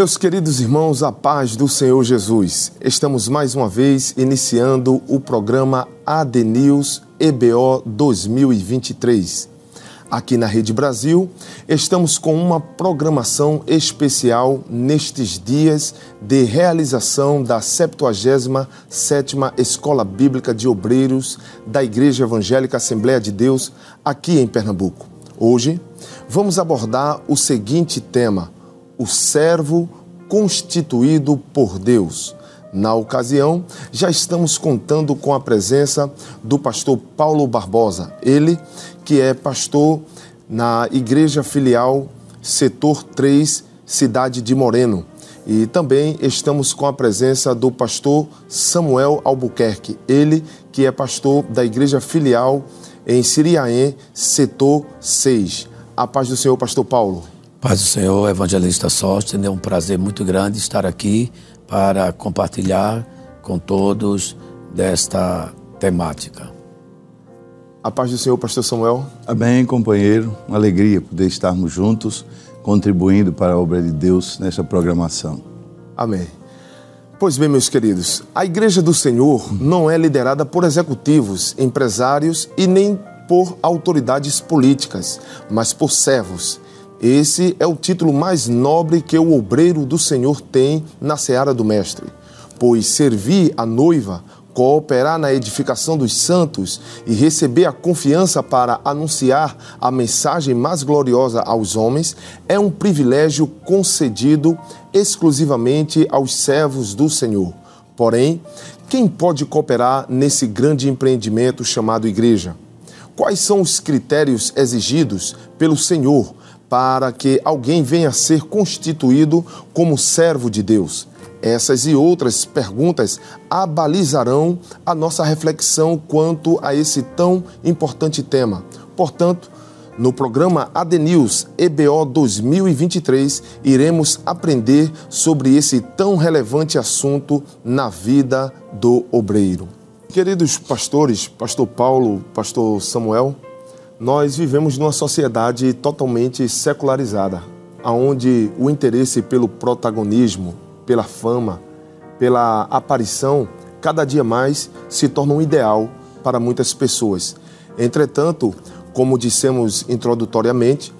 Meus queridos irmãos, a paz do Senhor Jesus. Estamos mais uma vez iniciando o programa AD News EBO 2023. Aqui na Rede Brasil, estamos com uma programação especial nestes dias de realização da 77ª Escola Bíblica de Obreiros da Igreja Evangélica Assembleia de Deus, aqui em Pernambuco. Hoje, vamos abordar o seguinte tema: o servo constituído por Deus. Na ocasião, já estamos contando com a presença do pastor Paulo Barbosa, ele que é pastor na Igreja Filial Setor 3, Cidade de Moreno. E também estamos com a presença do pastor Samuel Albuquerque, ele que é pastor da Igreja Filial em Siriaém, Setor 6. A paz do Senhor, pastor Paulo. Paz do Senhor, evangelista Sóstenes, é um prazer muito grande estar aqui para compartilhar com todos desta temática. A paz do Senhor, pastor Samuel. Amém, companheiro. Uma alegria poder estarmos juntos, contribuindo para a obra de Deus nesta programação. Amém. Pois bem, meus queridos, a Igreja do Senhor não é liderada por executivos, empresários e nem por autoridades políticas, mas por servos esse é o título mais nobre que o obreiro do Senhor tem na seara do Mestre, pois servir a noiva, cooperar na edificação dos santos e receber a confiança para anunciar a mensagem mais gloriosa aos homens é um privilégio concedido exclusivamente aos servos do Senhor. Porém, quem pode cooperar nesse grande empreendimento chamado igreja? Quais são os critérios exigidos pelo Senhor para que alguém venha a ser constituído como servo de Deus? Essas e outras perguntas abalizarão a nossa reflexão quanto a esse tão importante tema. Portanto, no programa AD News EBO 2023, iremos aprender sobre esse tão relevante assunto na vida do obreiro. Queridos pastores, pastor Paulo, pastor Samuel, nós vivemos numa sociedade totalmente secularizada, onde o interesse pelo protagonismo, pela fama, pela aparição, cada dia mais se torna um ideal para muitas pessoas. Entretanto, como dissemos introdutoriamente,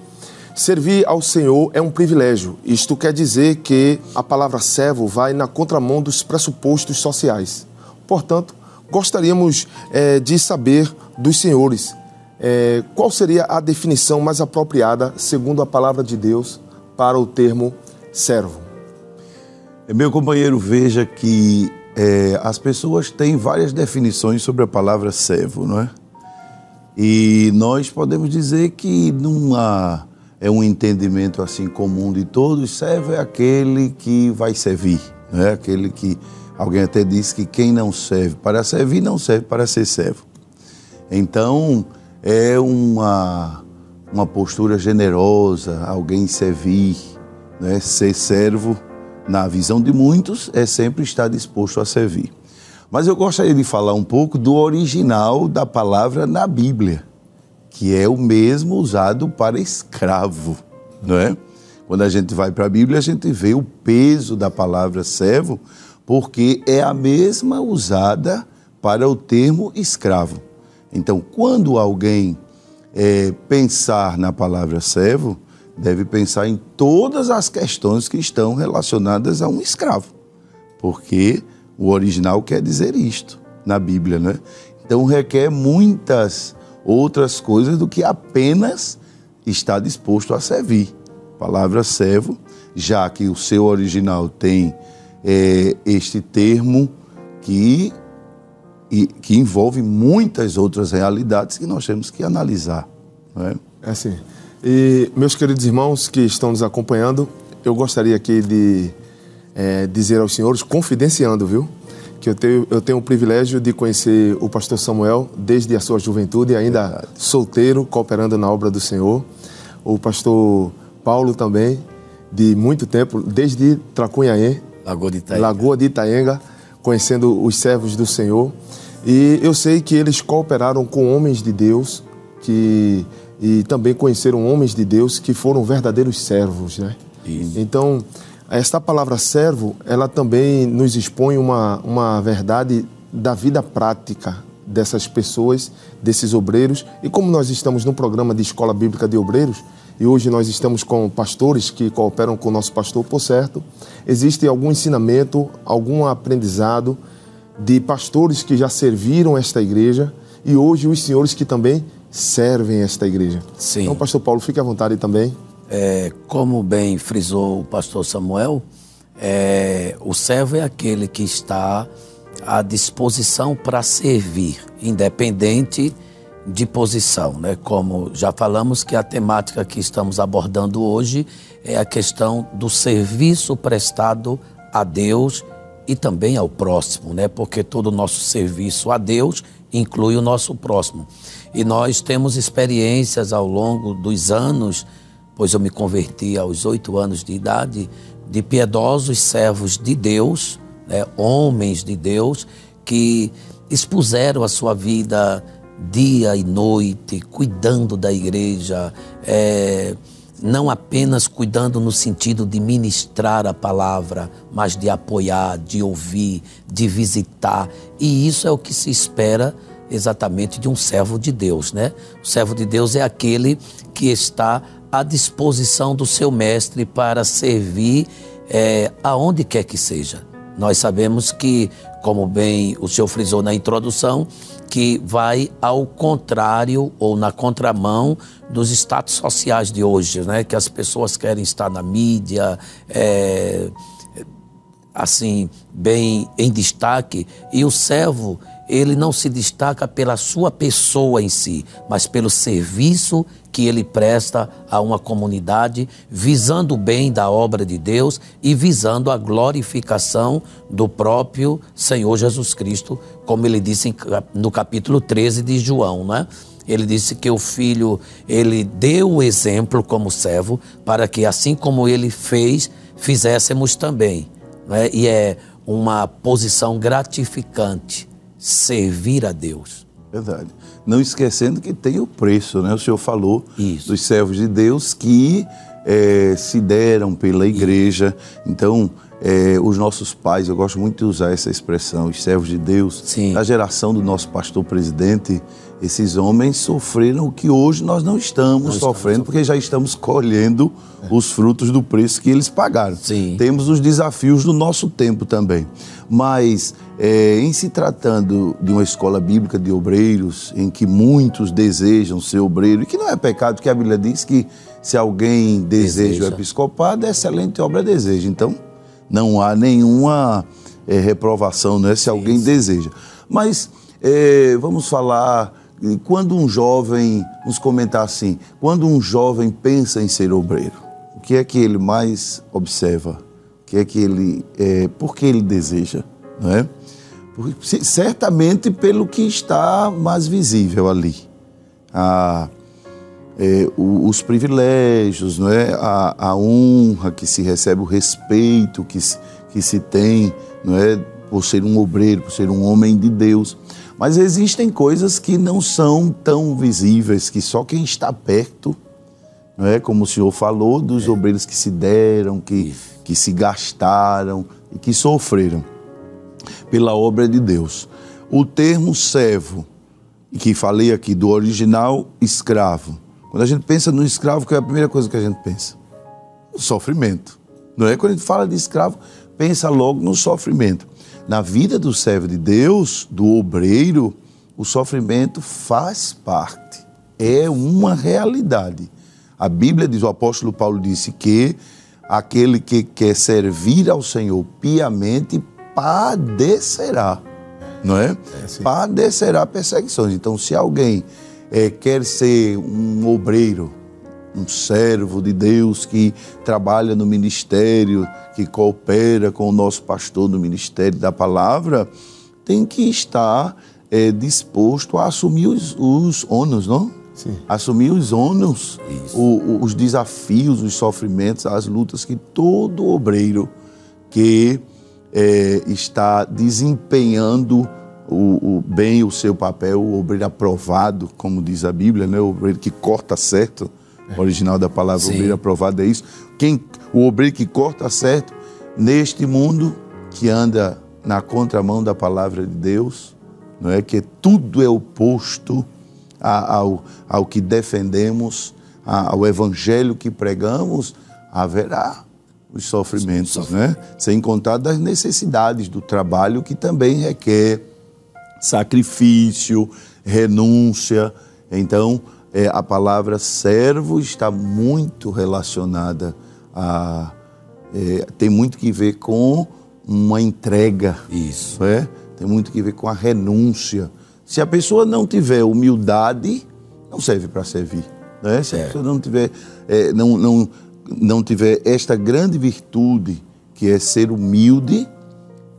servir ao Senhor é um privilégio. Isto quer dizer que a palavra servo vai na contramão dos pressupostos sociais. Portanto, gostaríamos é, de saber dos senhores é, qual seria a definição mais apropriada, segundo a palavra de Deus, para o termo servo? É, meu companheiro, veja que é, as pessoas têm várias definições sobre a palavra servo, não é? E nós podemos dizer que numa, é um entendimento assim comum de todos, servo é aquele que vai servir, não é? Aquele que alguém até disse que quem não serve para servir não serve para ser servo. Então, é uma, uma postura generosa, alguém servir, né? ser servo, na visão de muitos, é sempre estar disposto a servir. Mas eu gostaria de falar um pouco do original da palavra na Bíblia, que é o mesmo usado para escravo, não é? Quando a gente vai para a Bíblia, a gente vê o peso da palavra servo, porque é a mesma usada para o termo escravo. Então, quando alguém é, pensar na palavra servo, deve pensar em todas as questões que estão relacionadas a um escravo, porque o original quer dizer isto na Bíblia, né? Então requer muitas outras coisas do que apenas estar disposto a servir. Palavra servo, já que o seu original tem é, este termo que e que envolve muitas outras realidades que nós temos que analisar. É? é assim. E meus queridos irmãos que estão nos acompanhando, eu gostaria aqui de é, dizer aos senhores, confidenciando, viu? Que eu tenho, eu tenho o privilégio de conhecer o pastor Samuel desde a sua juventude, ainda Verdade. solteiro, cooperando na obra do Senhor. O pastor Paulo também, de muito tempo, desde Tracunhaém, Lagoa de Itaenga, Lagoa de Itaenga conhecendo os servos do Senhor. E eu sei que eles cooperaram com homens de Deus que e também conheceram homens de Deus que foram verdadeiros servos, né? Isso. Então, Esta palavra servo, ela também nos expõe uma, uma verdade da vida prática dessas pessoas, desses obreiros. E como nós estamos no programa de Escola Bíblica de Obreiros, e hoje nós estamos com pastores que cooperam com o nosso pastor, por certo, existe algum ensinamento, algum aprendizado de pastores que já serviram esta igreja e hoje os senhores que também servem esta igreja. Sim. Então, pastor Paulo, fique à vontade também. É, como bem frisou o pastor Samuel, é, o servo é aquele que está à disposição para servir, independente de posição, né? Como já falamos que a temática que estamos abordando hoje é a questão do serviço prestado a Deus e também ao próximo, né? Porque todo o nosso serviço a Deus inclui o nosso próximo. E nós temos experiências ao longo dos anos pois eu me converti aos oito anos de idade, de piedosos servos de Deus, né, homens de Deus, que expuseram a sua vida dia e noite, cuidando da igreja, é, não apenas cuidando no sentido de ministrar a palavra, mas de apoiar, de ouvir, de visitar. E isso é o que se espera exatamente de um servo de Deus, né? O servo de Deus é aquele que está à disposição do seu mestre para servir é, aonde quer que seja. Nós sabemos que, como bem o senhor frisou na introdução, que vai ao contrário ou na contramão dos status sociais de hoje, né? Que as pessoas querem estar na mídia, é, assim, bem em destaque, e o servo ele não se destaca pela sua pessoa em si, mas pelo serviço que ele presta a uma comunidade, visando o bem da obra de Deus e visando a glorificação do próprio Senhor Jesus Cristo, como ele disse no capítulo 13 de João, né? Ele disse que o filho, ele deu o exemplo como servo para que assim como ele fez, fizéssemos também. Né? E é uma posição gratificante servir a Deus. Verdade. Não esquecendo que tem o preço, né? O senhor falou Isso. dos servos de Deus que é, se deram pela igreja. Isso. Então, é, os nossos pais, eu gosto muito de usar essa expressão, os servos de Deus, Sim. da geração do nosso pastor presidente, esses homens sofreram o que hoje nós não estamos não sofrendo, estamos... porque já estamos colhendo é. os frutos do preço que eles pagaram. Sim. Temos os desafios do nosso tempo também. Mas, é, em se tratando de uma escola bíblica de obreiros, em que muitos desejam ser obreiro, e que não é pecado, porque a Bíblia diz que se alguém deseja, deseja. o episcopado, é excelente obra deseja. Então, não há nenhuma é, reprovação, né, se alguém deseja. Mas, é, vamos falar quando um jovem, vamos comentar assim, quando um jovem pensa em ser obreiro, o que é que ele mais observa? O que é que ele, é, por que ele deseja, não é? Porque, certamente pelo que está mais visível ali. A, é, os privilégios, não é? A, a, honra que se recebe, o respeito que se, que se tem, não é? Por ser um obreiro, por ser um homem de Deus. Mas existem coisas que não são tão visíveis, que só quem está perto, não é? como o senhor falou, dos é. obreiros que se deram, que, que se gastaram e que sofreram pela obra de Deus. O termo servo, que falei aqui, do original escravo. Quando a gente pensa no escravo, que é a primeira coisa que a gente pensa? O sofrimento. Não é? Quando a gente fala de escravo, pensa logo no sofrimento na vida do servo de Deus, do obreiro, o sofrimento faz parte, é uma realidade. A Bíblia diz, o apóstolo Paulo disse que aquele que quer servir ao Senhor piamente padecerá, não é? é padecerá perseguições. Então, se alguém é, quer ser um obreiro, um servo de Deus que trabalha no ministério, que coopera com o nosso pastor no ministério da palavra, tem que estar é, disposto a assumir os, os ônus, não? Sim. Assumir os ônus, o, os desafios, os sofrimentos, as lutas que todo obreiro que é, está desempenhando o, o, bem o seu papel, o obreiro aprovado, como diz a Bíblia, né? o obreiro que corta certo, o original da palavra Sim. obreiro aprovado é isso. Quem, o obreiro que corta certo neste mundo que anda na contramão da palavra de Deus, não é que tudo é oposto ao, ao que defendemos, ao evangelho que pregamos, haverá os sofrimentos, né? Sem contar das necessidades do trabalho que também requer sacrifício, renúncia. Então, é, a palavra servo está muito relacionada a. É, tem muito que ver com uma entrega. Isso. É? Tem muito que ver com a renúncia. Se a pessoa não tiver humildade, não serve para servir. Né? Se a pessoa não tiver, é, não, não, não tiver esta grande virtude, que é ser humilde,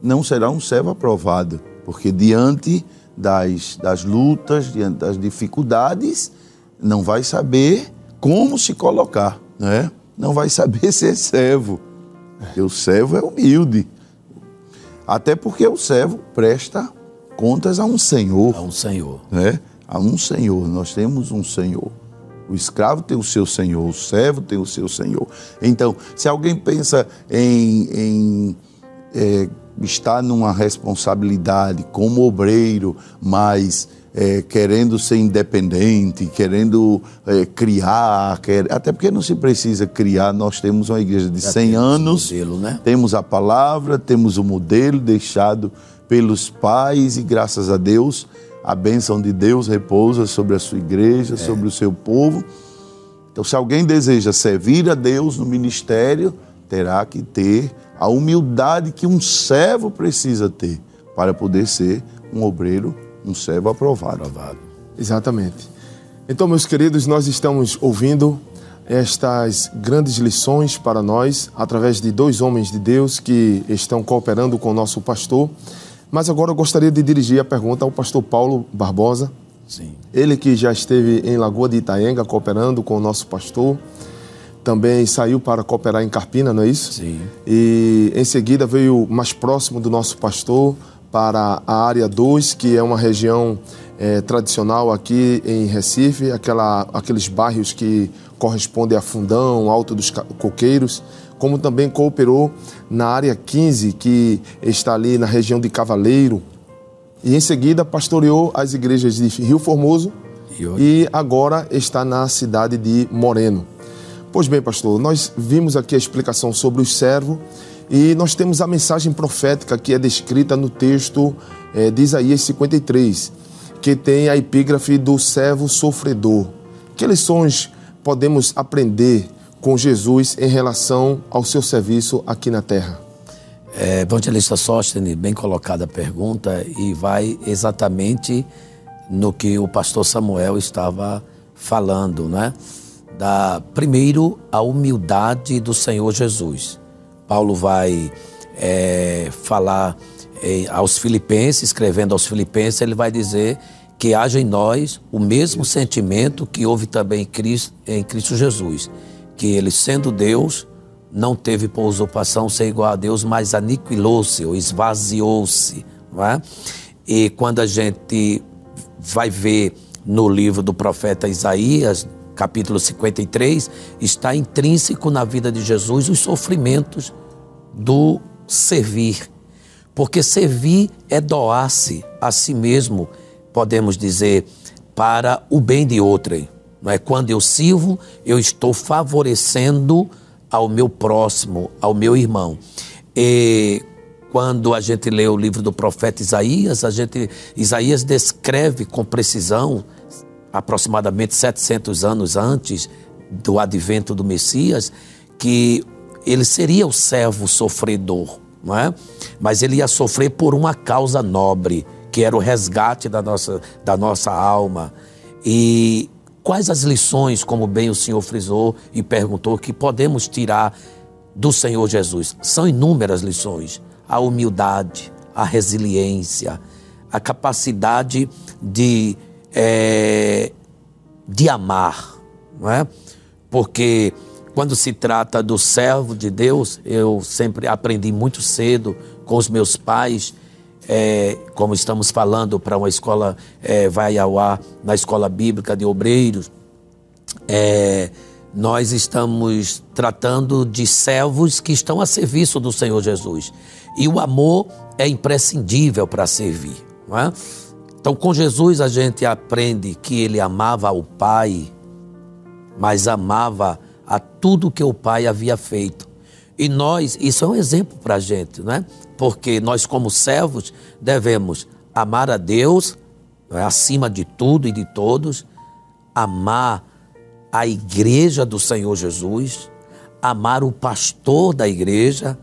não será um servo aprovado. Porque diante das, das lutas, diante das dificuldades, não vai saber como se colocar, né? não vai saber ser servo. Porque o servo é humilde. Até porque o servo presta contas a um senhor. A um senhor. Né? A um senhor. Nós temos um senhor. O escravo tem o seu senhor, o servo tem o seu senhor. Então, se alguém pensa em, em é, estar numa responsabilidade como obreiro, mas é, querendo ser independente, querendo é, criar, quer, até porque não se precisa criar, nós temos uma igreja de Já 100 anos, modelo, né? temos a palavra, temos o modelo deixado pelos pais e graças a Deus a bênção de Deus repousa sobre a sua igreja, é. sobre o seu povo. Então, se alguém deseja servir a Deus no ministério, terá que ter a humildade que um servo precisa ter para poder ser um obreiro um servo aprovado. aprovado. Exatamente. Então, meus queridos, nós estamos ouvindo estas grandes lições para nós através de dois homens de Deus que estão cooperando com o nosso pastor. Mas agora eu gostaria de dirigir a pergunta ao pastor Paulo Barbosa. Sim. Ele que já esteve em Lagoa de Itaenga cooperando com o nosso pastor. Também saiu para cooperar em Carpina, não é isso? Sim. E em seguida veio mais próximo do nosso pastor, para a área 2, que é uma região é, tradicional aqui em Recife, aquela, aqueles bairros que correspondem a Fundão, Alto dos Coqueiros, como também cooperou na área 15, que está ali na região de Cavaleiro. E em seguida pastoreou as igrejas de Rio Formoso e, e agora está na cidade de Moreno. Pois bem, pastor, nós vimos aqui a explicação sobre o servo e nós temos a mensagem profética que é descrita no texto é, de Isaías 53, que tem a epígrafe do servo sofredor. Que lições podemos aprender com Jesus em relação ao seu serviço aqui na terra? É, Evangelista Sóstenes, bem colocada a pergunta e vai exatamente no que o pastor Samuel estava falando, né? Da, primeiro, a humildade do Senhor Jesus. Paulo vai é, falar é, aos Filipenses, escrevendo aos Filipenses, ele vai dizer que haja em nós o mesmo sentimento que houve também em Cristo, em Cristo Jesus, que ele, sendo Deus, não teve por usurpação ser igual a Deus, mas aniquilou-se ou esvaziou-se. É? E quando a gente vai ver no livro do profeta Isaías, capítulo 53, está intrínseco na vida de Jesus os sofrimentos do servir. Porque servir é doar-se a si mesmo, podemos dizer, para o bem de outrem. Não é? Quando eu sirvo, eu estou favorecendo ao meu próximo, ao meu irmão. E quando a gente lê o livro do profeta Isaías, a gente, Isaías descreve com precisão, aproximadamente 700 anos antes do advento do Messias, que ele seria o servo sofredor, não é? Mas ele ia sofrer por uma causa nobre, que era o resgate da nossa, da nossa alma. E quais as lições, como bem o senhor frisou e perguntou, que podemos tirar do Senhor Jesus? São inúmeras lições. A humildade, a resiliência, a capacidade de, é, de amar, não é? Porque quando se trata do servo de Deus, eu sempre aprendi muito cedo com os meus pais, é, como estamos falando para uma escola, é, vai ao ar, na escola bíblica de obreiros, é, nós estamos tratando de servos que estão a serviço do Senhor Jesus. E o amor é imprescindível para servir. É? Então, com Jesus, a gente aprende que ele amava o Pai, mas amava a tudo que o Pai havia feito. E nós, isso é um exemplo para a gente, não é? Porque nós, como servos, devemos amar a Deus, é? acima de tudo e de todos, amar a igreja do Senhor Jesus, amar o pastor da igreja,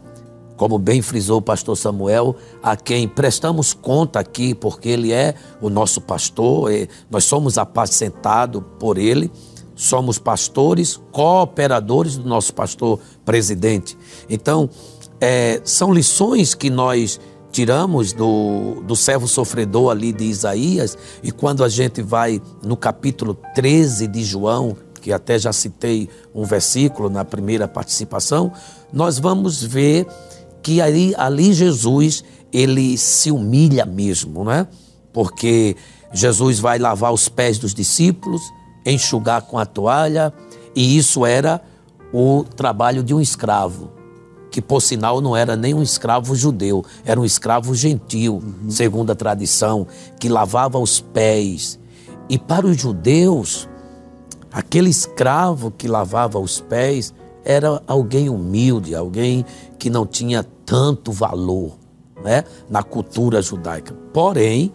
como bem frisou o pastor Samuel, a quem prestamos conta aqui, porque ele é o nosso pastor, nós somos apacentados por ele, somos pastores, cooperadores do nosso pastor presidente. Então, é, são lições que nós tiramos do, do servo sofredor ali de Isaías, e quando a gente vai no capítulo 13 de João, que até já citei um versículo na primeira participação, nós vamos ver que ali, ali Jesus ele se humilha mesmo, não é? Porque Jesus vai lavar os pés dos discípulos, enxugar com a toalha, e isso era o trabalho de um escravo, que por sinal não era nem um escravo judeu, era um escravo gentil, uhum. segundo a tradição, que lavava os pés. E para os judeus, Aquele escravo que lavava os pés era alguém humilde, alguém que não tinha tanto valor né, na cultura judaica. Porém,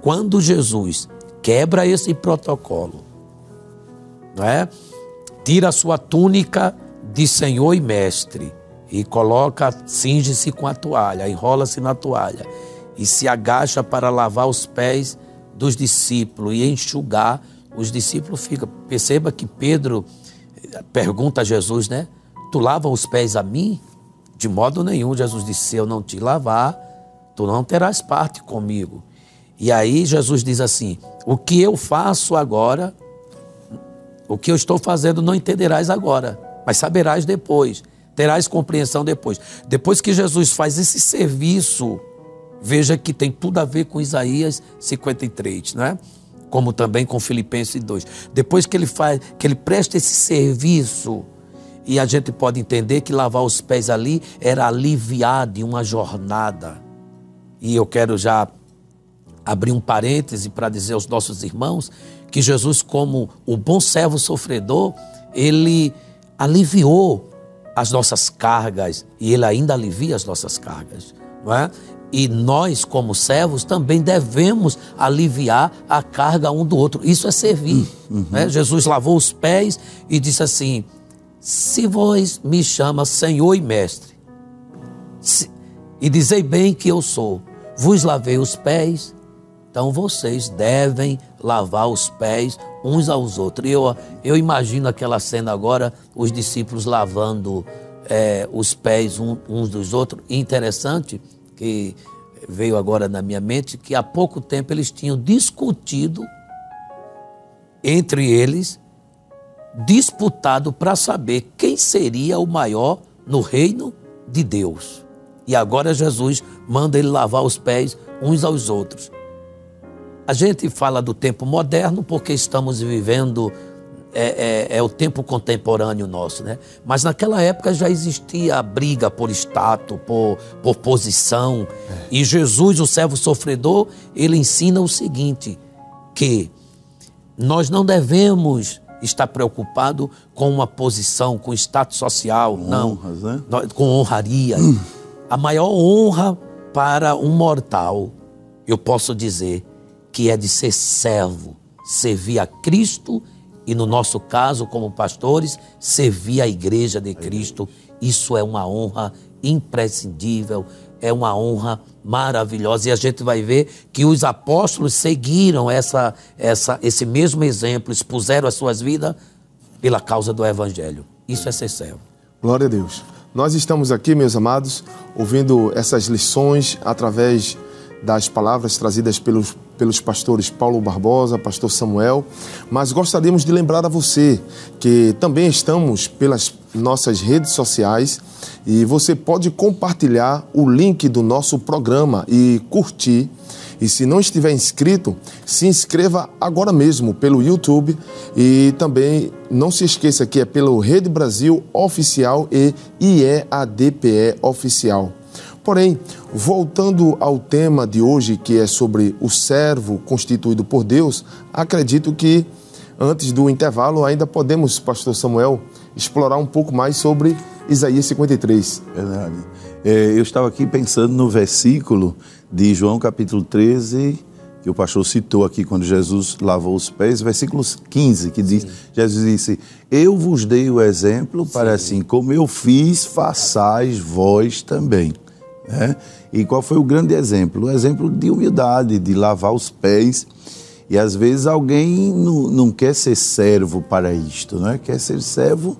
quando Jesus quebra esse protocolo, né, tira a sua túnica de senhor e mestre e coloca, cinge-se com a toalha, enrola-se na toalha e se agacha para lavar os pés dos discípulos e enxugar os discípulos ficam. Perceba que Pedro pergunta a Jesus, né? Tu lava os pés a mim? De modo nenhum, Jesus disse: Se eu não te lavar, tu não terás parte comigo. E aí Jesus diz assim: O que eu faço agora, o que eu estou fazendo não entenderás agora, mas saberás depois, terás compreensão depois. Depois que Jesus faz esse serviço, veja que tem tudo a ver com Isaías 53, não é? como também com Filipenses 2. Depois que ele faz, que ele presta esse serviço, e a gente pode entender que lavar os pés ali era aliviar de uma jornada. E eu quero já abrir um parêntese para dizer aos nossos irmãos que Jesus, como o bom servo sofredor, ele aliviou as nossas cargas e ele ainda alivia as nossas cargas, não é? E nós, como servos, também devemos aliviar a carga um do outro. Isso é servir. Uhum. Né? Jesus lavou os pés e disse assim: Se vós me chama Senhor e Mestre, se, e dizei bem que eu sou, vos lavei os pés, então vocês devem lavar os pés uns aos outros. Eu, eu imagino aquela cena agora, os discípulos lavando é, os pés um, uns dos outros. Interessante que veio agora na minha mente que há pouco tempo eles tinham discutido entre eles, disputado para saber quem seria o maior no reino de Deus. E agora Jesus manda ele lavar os pés uns aos outros. A gente fala do tempo moderno porque estamos vivendo é, é, é, o tempo contemporâneo nosso, né? Mas naquela época já existia a briga por status, por, por posição. É. E Jesus, o servo sofredor, ele ensina o seguinte: que nós não devemos estar preocupado com uma posição, com status social, com não, honras, né? com honraria. Hum. A maior honra para um mortal, eu posso dizer, que é de ser servo, servir a Cristo e no nosso caso, como pastores, servir a igreja de Cristo. Isso é uma honra imprescindível, é uma honra maravilhosa. E a gente vai ver que os apóstolos seguiram essa, essa, esse mesmo exemplo, expuseram as suas vidas pela causa do Evangelho. Isso é ser servo. Glória a Deus. Nós estamos aqui, meus amados, ouvindo essas lições através das palavras trazidas pelos, pelos pastores Paulo Barbosa, pastor Samuel, mas gostaríamos de lembrar a você que também estamos pelas nossas redes sociais e você pode compartilhar o link do nosso programa e curtir E se não estiver inscrito, se inscreva agora mesmo pelo YouTube e também não se esqueça que é pelo Rede Brasil Oficial e IEADPE Oficial. Porém, voltando ao tema de hoje, que é sobre o servo constituído por Deus, acredito que antes do intervalo ainda podemos, pastor Samuel, explorar um pouco mais sobre Isaías 53. Verdade. É, eu estava aqui pensando no versículo de João capítulo 13, que o pastor citou aqui quando Jesus lavou os pés, versículo 15, que diz, Sim. Jesus disse, eu vos dei o exemplo para Sim. assim, como eu fiz, façais vós também. Né? E qual foi o grande exemplo? O exemplo de humildade, de lavar os pés. E às vezes alguém não, não quer ser servo para isto, né? quer ser servo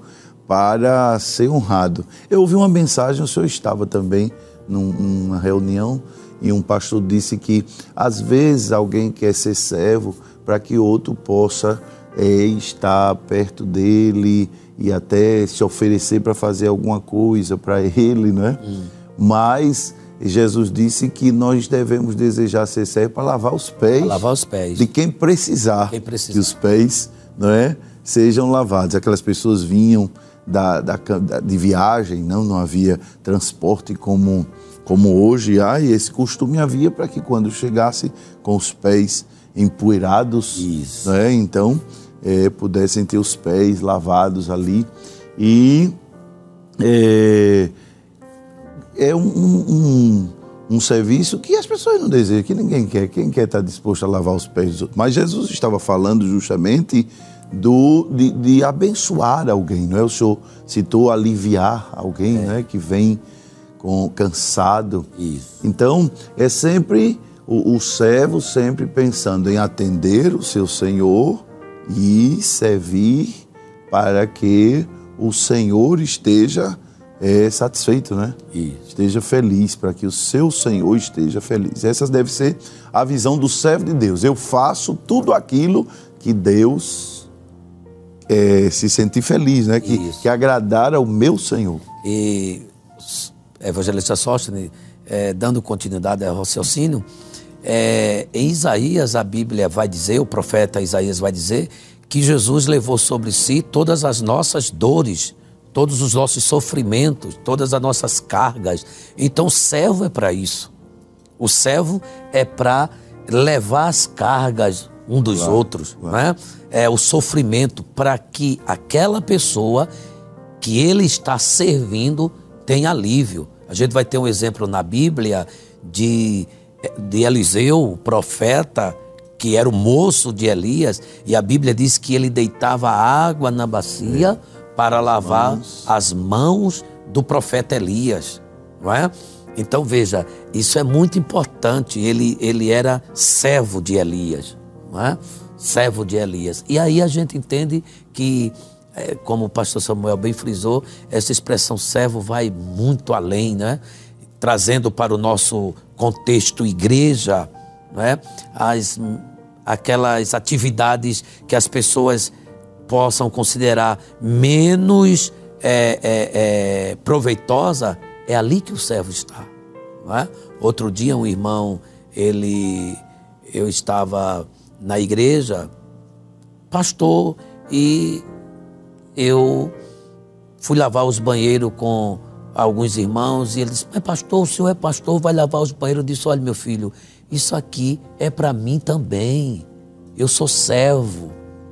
para ser honrado. Eu ouvi uma mensagem, o senhor estava também numa reunião e um pastor disse que às vezes alguém quer ser servo para que outro possa é, estar perto dele e até se oferecer para fazer alguma coisa para ele, não é? Hum. Mas Jesus disse que nós devemos desejar ser servo para lavar os pés, lavar os pés de quem precisar, quem precisar. que os pés, não é, sejam lavados. Aquelas pessoas vinham da, da, de viagem, não, não havia transporte como, como hoje há, e esse costume havia para que quando chegasse com os pés empoeirados, né, então é, pudessem ter os pés lavados ali. E é, é um, um, um, serviço que as pessoas não desejam, que ninguém quer. Quem quer estar disposto a lavar os pés dos outros? Mas Jesus estava falando justamente do, de, de, abençoar alguém, não é? O senhor citou aliviar alguém, é. né? Que vem com cansado. Isso. Então é sempre o, o servo sempre pensando em atender o seu senhor e servir para que o senhor esteja é, satisfeito, né? Isso. Esteja feliz, para que o seu Senhor esteja feliz. Essa deve ser a visão do servo de Deus. Eu faço tudo aquilo que Deus é, se sentir feliz, né? Que, que agradar ao meu Senhor. E evangelista Sóstenes, é, dando continuidade ao raciocínio, é, em Isaías a Bíblia vai dizer, o profeta Isaías vai dizer, que Jesus levou sobre si todas as nossas dores, todos os nossos sofrimentos, todas as nossas cargas. Então o servo é para isso. O servo é para levar as cargas um dos claro, outros, claro. né? é, o sofrimento para que aquela pessoa que ele está servindo tenha alívio. A gente vai ter um exemplo na Bíblia de, de Eliseu, o profeta, que era o moço de Elias, e a Bíblia diz que ele deitava água na bacia é. Para lavar mãos. as mãos do profeta Elias, não é? Então veja, isso é muito importante. Ele, ele era servo de Elias, não é? servo de Elias. E aí a gente entende que, é, como o pastor Samuel bem frisou, essa expressão servo vai muito além, né? trazendo para o nosso contexto igreja né? as, aquelas atividades que as pessoas possam considerar menos é, é, é, proveitosa, é ali que o servo está. É? Outro dia um irmão, ele, eu estava na igreja, pastor, e eu fui lavar os banheiros com alguns irmãos e ele disse: Mas, pastor, o senhor é pastor, vai lavar os banheiros. Eu disse: Olha, meu filho, isso aqui é para mim também. Eu sou servo,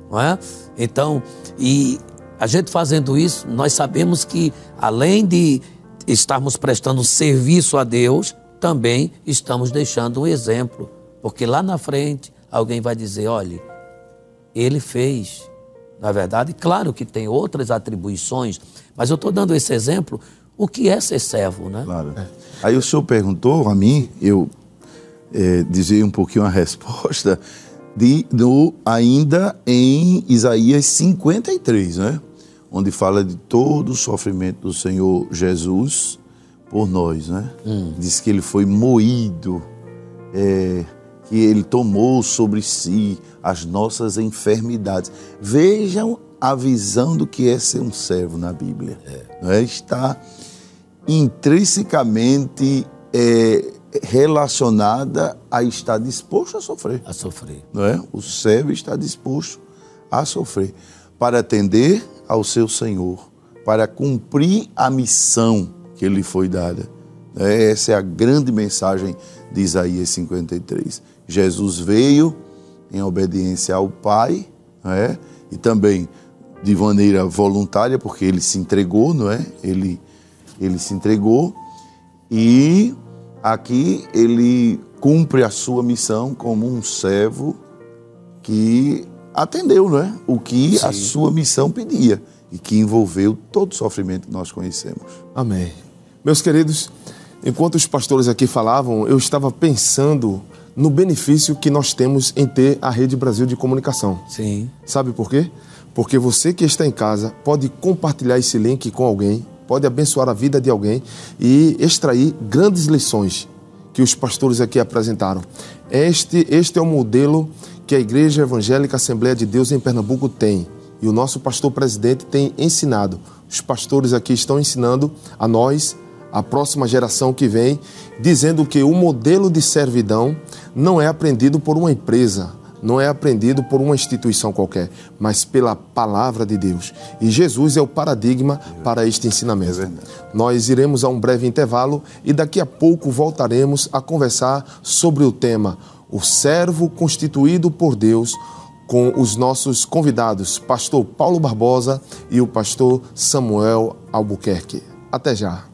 não é? Então, e a gente fazendo isso, nós sabemos que além de estarmos prestando serviço a Deus, também estamos deixando um exemplo, porque lá na frente alguém vai dizer: olha, ele fez. Na verdade, claro que tem outras atribuições, mas eu estou dando esse exemplo. O que é ser servo, né? Claro. É. Aí o senhor perguntou a mim, eu é, dizia um pouquinho a resposta, de, do, ainda em Isaías 53, né? Onde fala de todo o sofrimento do Senhor Jesus por nós, né? Hum. Diz que ele foi moído, é, que ele tomou sobre si as nossas enfermidades. Vejam a visão do que é ser um servo na Bíblia. É. Não é? Está intrinsecamente é, relacionada a estar disposto a sofrer. A sofrer. Não é? O servo está disposto a sofrer para atender ao seu Senhor, para cumprir a missão que lhe foi dada. É, essa é a grande mensagem de Isaías 53. Jesus veio em obediência ao Pai, não é? e também de maneira voluntária, porque ele se entregou, não é? Ele, ele se entregou e aqui ele cumpre a sua missão como um servo que atendeu, não é? O que Sim. a sua missão pedia e que envolveu todo o sofrimento que nós conhecemos. Amém. Meus queridos, enquanto os pastores aqui falavam, eu estava pensando no benefício que nós temos em ter a Rede Brasil de Comunicação. Sim. Sabe por quê? Porque você que está em casa pode compartilhar esse link com alguém, pode abençoar a vida de alguém e extrair grandes lições que os pastores aqui apresentaram. Este, este é o modelo que a Igreja Evangélica Assembleia de Deus em Pernambuco tem. E o nosso pastor presidente tem ensinado. Os pastores aqui estão ensinando a nós, a próxima geração que vem, dizendo que o modelo de servidão não é aprendido por uma empresa, não é aprendido por uma instituição qualquer, mas pela palavra de Deus. E Jesus é o paradigma para este ensinamento. É Nós iremos a um breve intervalo e daqui a pouco voltaremos a conversar sobre o tema O servo constituído por Deus com os nossos convidados, pastor Paulo Barbosa e o pastor Samuel Albuquerque. Até já.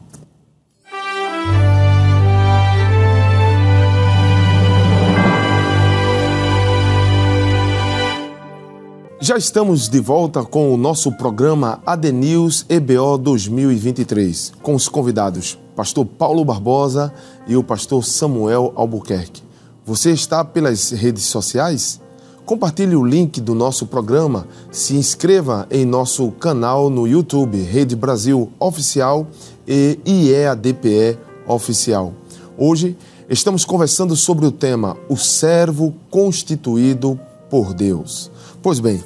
Já estamos de volta com o nosso programa ADNews EBO 2023, com os convidados pastor Paulo Barbosa e o pastor Samuel Albuquerque. Você está pelas redes sociais? Compartilhe o link do nosso programa, se inscreva em nosso canal no YouTube Rede Brasil Oficial e IEADPE Oficial. Hoje estamos conversando sobre o tema O Servo Constituído por Deus. Pois bem,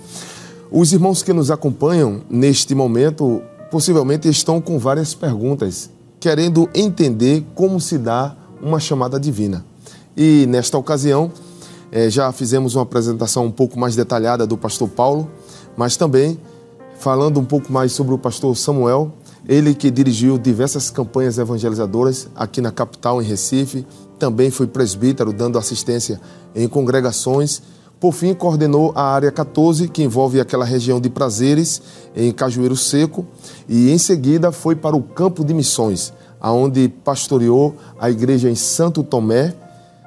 os irmãos que nos acompanham neste momento possivelmente estão com várias perguntas, querendo entender como se dá uma chamada divina. E nesta ocasião, eh, já fizemos uma apresentação um pouco mais detalhada do pastor Paulo, mas também falando um pouco mais sobre o pastor Samuel, ele que dirigiu diversas campanhas evangelizadoras aqui na capital, em Recife, também foi presbítero, dando assistência em congregações por fim, coordenou a área 14, que envolve aquela região de prazeres, em Cajueiro Seco, e em seguida foi para o campo de missões, aonde pastoreou a igreja em Santo Tomé,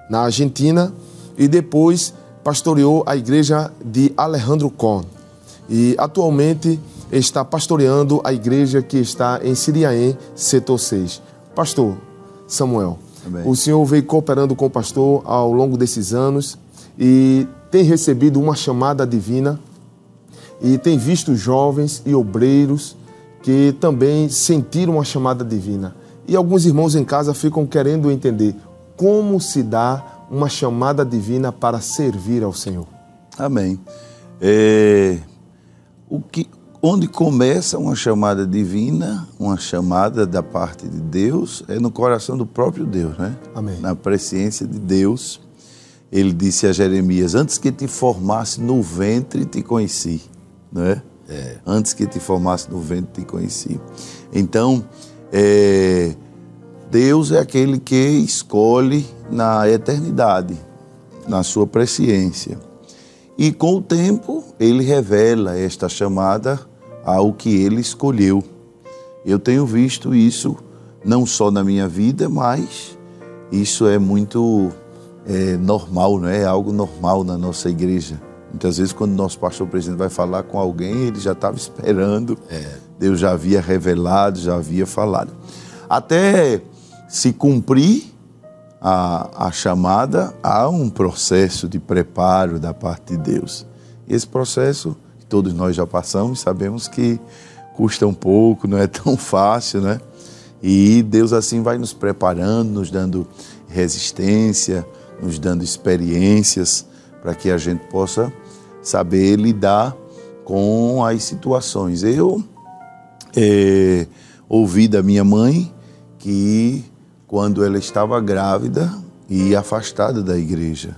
na Argentina, e depois pastoreou a igreja de Alejandro Con. E atualmente está pastoreando a igreja que está em Siriaém, setor 6. Pastor Samuel, Amém. o senhor veio cooperando com o pastor ao longo desses anos e tem recebido uma chamada divina e tem visto jovens e obreiros que também sentiram uma chamada divina. E alguns irmãos em casa ficam querendo entender como se dá uma chamada divina para servir ao Senhor. Amém. É, o que, onde começa uma chamada divina, uma chamada da parte de Deus, é no coração do próprio Deus, né? Amém. Na presciência de Deus ele disse a Jeremias: Antes que te formasse no ventre, te conheci. Não é? é. Antes que te formasse no ventre, te conheci. Então, é, Deus é aquele que escolhe na eternidade, na sua presciência. E com o tempo, ele revela esta chamada ao que ele escolheu. Eu tenho visto isso não só na minha vida, mas isso é muito é, normal, não é? é algo normal na nossa igreja. Muitas vezes, quando o nosso pastor presidente vai falar com alguém, ele já estava esperando, é. Deus já havia revelado, já havia falado. Até se cumprir a, a chamada, há um processo de preparo da parte de Deus. E esse processo, todos nós já passamos, sabemos que custa um pouco, não é tão fácil, né? E Deus assim vai nos preparando, nos dando resistência, nos dando experiências para que a gente possa saber lidar com as situações. Eu é, ouvi da minha mãe que quando ela estava grávida e afastada da igreja.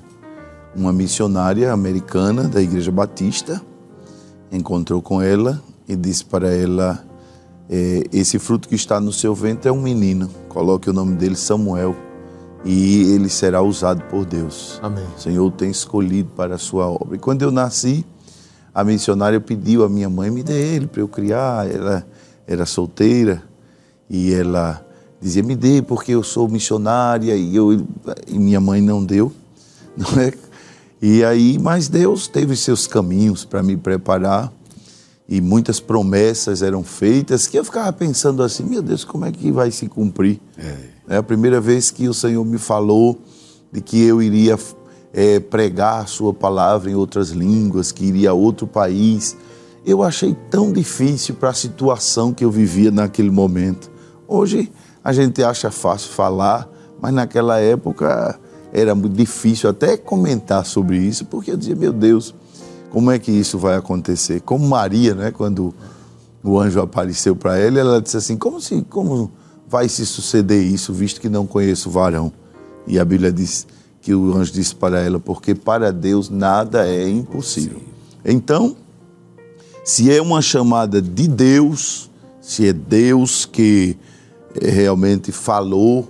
Uma missionária americana da Igreja Batista encontrou com ela e disse para ela: é, Esse fruto que está no seu ventre é um menino, coloque o nome dele Samuel e ele será usado por Deus. Amém. O Senhor tem escolhido para a sua obra. E quando eu nasci, a missionária pediu à minha mãe me dê ele para eu criar. Ela era solteira e ela dizia me dê porque eu sou missionária e eu e minha mãe não deu, não é? E aí, mas Deus teve seus caminhos para me preparar e muitas promessas eram feitas que eu ficava pensando assim, meu Deus, como é que vai se cumprir? É, é a primeira vez que o Senhor me falou de que eu iria é, pregar sua palavra em outras línguas, que iria a outro país. Eu achei tão difícil para a situação que eu vivia naquele momento. Hoje a gente acha fácil falar, mas naquela época era muito difícil até comentar sobre isso, porque eu dizia, meu Deus, como é que isso vai acontecer? Como Maria, né, quando o anjo apareceu para ela, ela disse assim: como, se, como vai se suceder isso, visto que não conheço o varão? E a Bíblia diz que o anjo disse para ela: porque para Deus nada é impossível. Então, se é uma chamada de Deus, se é Deus que realmente falou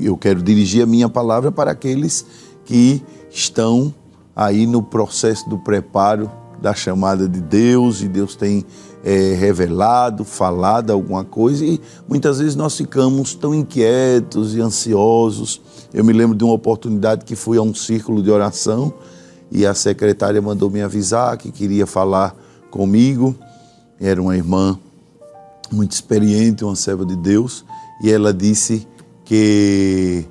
eu quero dirigir a minha palavra para aqueles que estão aí no processo do preparo da chamada de Deus e Deus tem é, revelado, falado alguma coisa e muitas vezes nós ficamos tão inquietos e ansiosos. Eu me lembro de uma oportunidade que fui a um círculo de oração e a secretária mandou me avisar que queria falar comigo. Era uma irmã muito experiente, uma serva de Deus, e ela disse que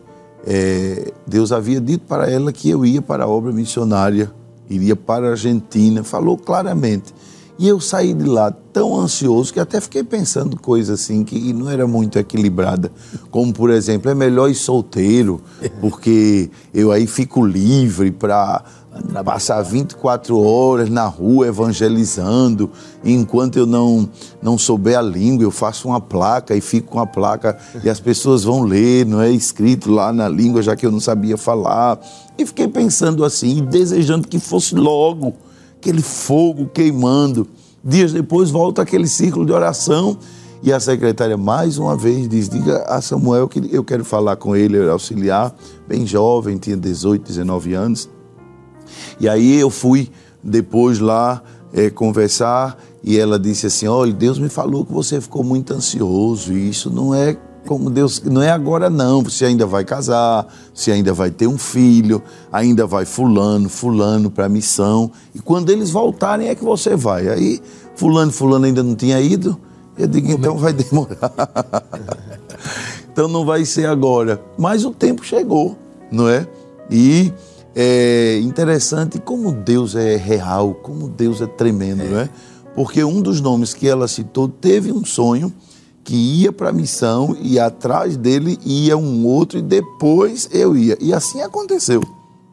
é, Deus havia dito para ela que eu ia para a obra missionária, iria para a Argentina, falou claramente. E eu saí de lá tão ansioso que até fiquei pensando coisas assim que não era muito equilibrada. Como, por exemplo, é melhor ir solteiro, porque eu aí fico livre para passar 24 horas na rua evangelizando, enquanto eu não, não souber a língua, eu faço uma placa e fico com a placa e as pessoas vão ler, não é escrito lá na língua, já que eu não sabia falar. E fiquei pensando assim, desejando que fosse logo aquele fogo queimando. Dias depois volta aquele círculo de oração e a secretária mais uma vez diz: diga a Samuel que eu quero falar com ele, auxiliar, bem jovem, tinha 18, 19 anos. E aí eu fui depois lá é, conversar e ela disse assim: Olha, Deus me falou que você ficou muito ansioso e isso não é como Deus, não é agora não, você ainda vai casar, você ainda vai ter um filho, ainda vai fulano, fulano para a missão, e quando eles voltarem é que você vai. Aí fulano, fulano ainda não tinha ido, eu digo, então vai demorar. então não vai ser agora, mas o tempo chegou, não é? E é interessante como Deus é real, como Deus é tremendo, é. não é? Porque um dos nomes que ela citou teve um sonho que ia para a missão e atrás dele ia um outro e depois eu ia. E assim aconteceu,